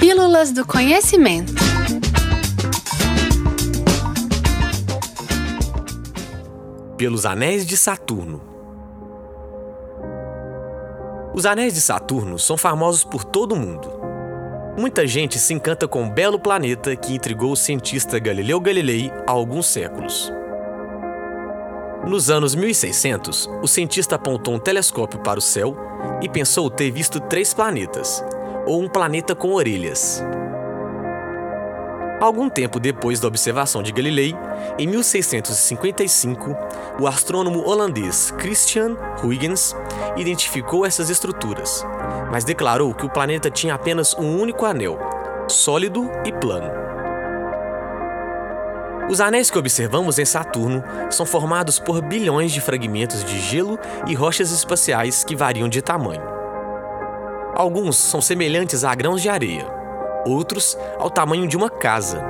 Pílulas do Conhecimento. Pelos Anéis de Saturno. Os Anéis de Saturno são famosos por todo o mundo. Muita gente se encanta com o belo planeta que intrigou o cientista Galileu Galilei há alguns séculos. Nos anos 1600, o cientista apontou um telescópio para o céu e pensou ter visto três planetas, ou um planeta com orelhas. Algum tempo depois da observação de Galilei, em 1655, o astrônomo holandês Christian Huygens identificou essas estruturas, mas declarou que o planeta tinha apenas um único anel, sólido e plano. Os anéis que observamos em Saturno são formados por bilhões de fragmentos de gelo e rochas espaciais que variam de tamanho. Alguns são semelhantes a grãos de areia, outros ao tamanho de uma casa.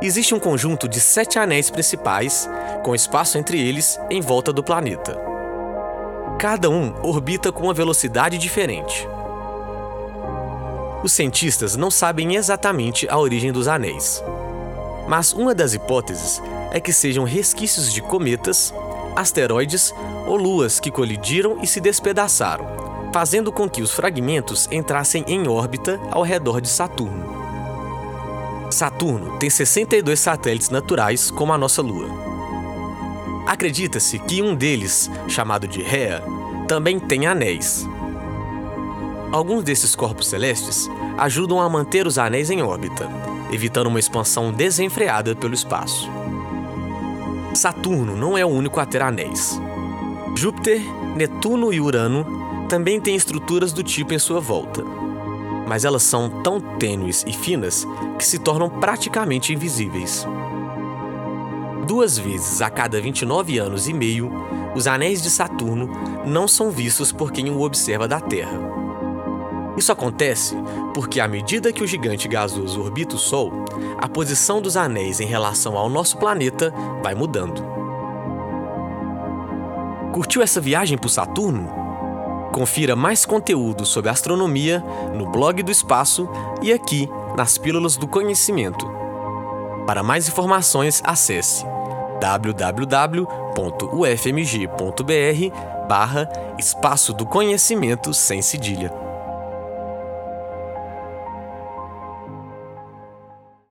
Existe um conjunto de sete anéis principais, com espaço entre eles em volta do planeta. Cada um orbita com uma velocidade diferente. Os cientistas não sabem exatamente a origem dos anéis, mas uma das hipóteses é que sejam resquícios de cometas, asteroides ou luas que colidiram e se despedaçaram, fazendo com que os fragmentos entrassem em órbita ao redor de Saturno. Saturno tem 62 satélites naturais, como a nossa Lua. Acredita-se que um deles, chamado de Rhea, também tem anéis. Alguns desses corpos celestes ajudam a manter os anéis em órbita, evitando uma expansão desenfreada pelo espaço. Saturno não é o único a ter anéis. Júpiter, Netuno e Urano também tem estruturas do tipo em sua volta, mas elas são tão tênues e finas que se tornam praticamente invisíveis. Duas vezes a cada 29 anos e meio, os anéis de Saturno não são vistos por quem o observa da Terra. Isso acontece porque, à medida que o gigante gasoso orbita o Sol, a posição dos anéis em relação ao nosso planeta vai mudando. Curtiu essa viagem por Saturno? Confira mais conteúdo sobre astronomia no blog do Espaço e aqui nas Pílulas do Conhecimento. Para mais informações, acesse www.ufmg.br barra Espaço do Conhecimento sem cedilha.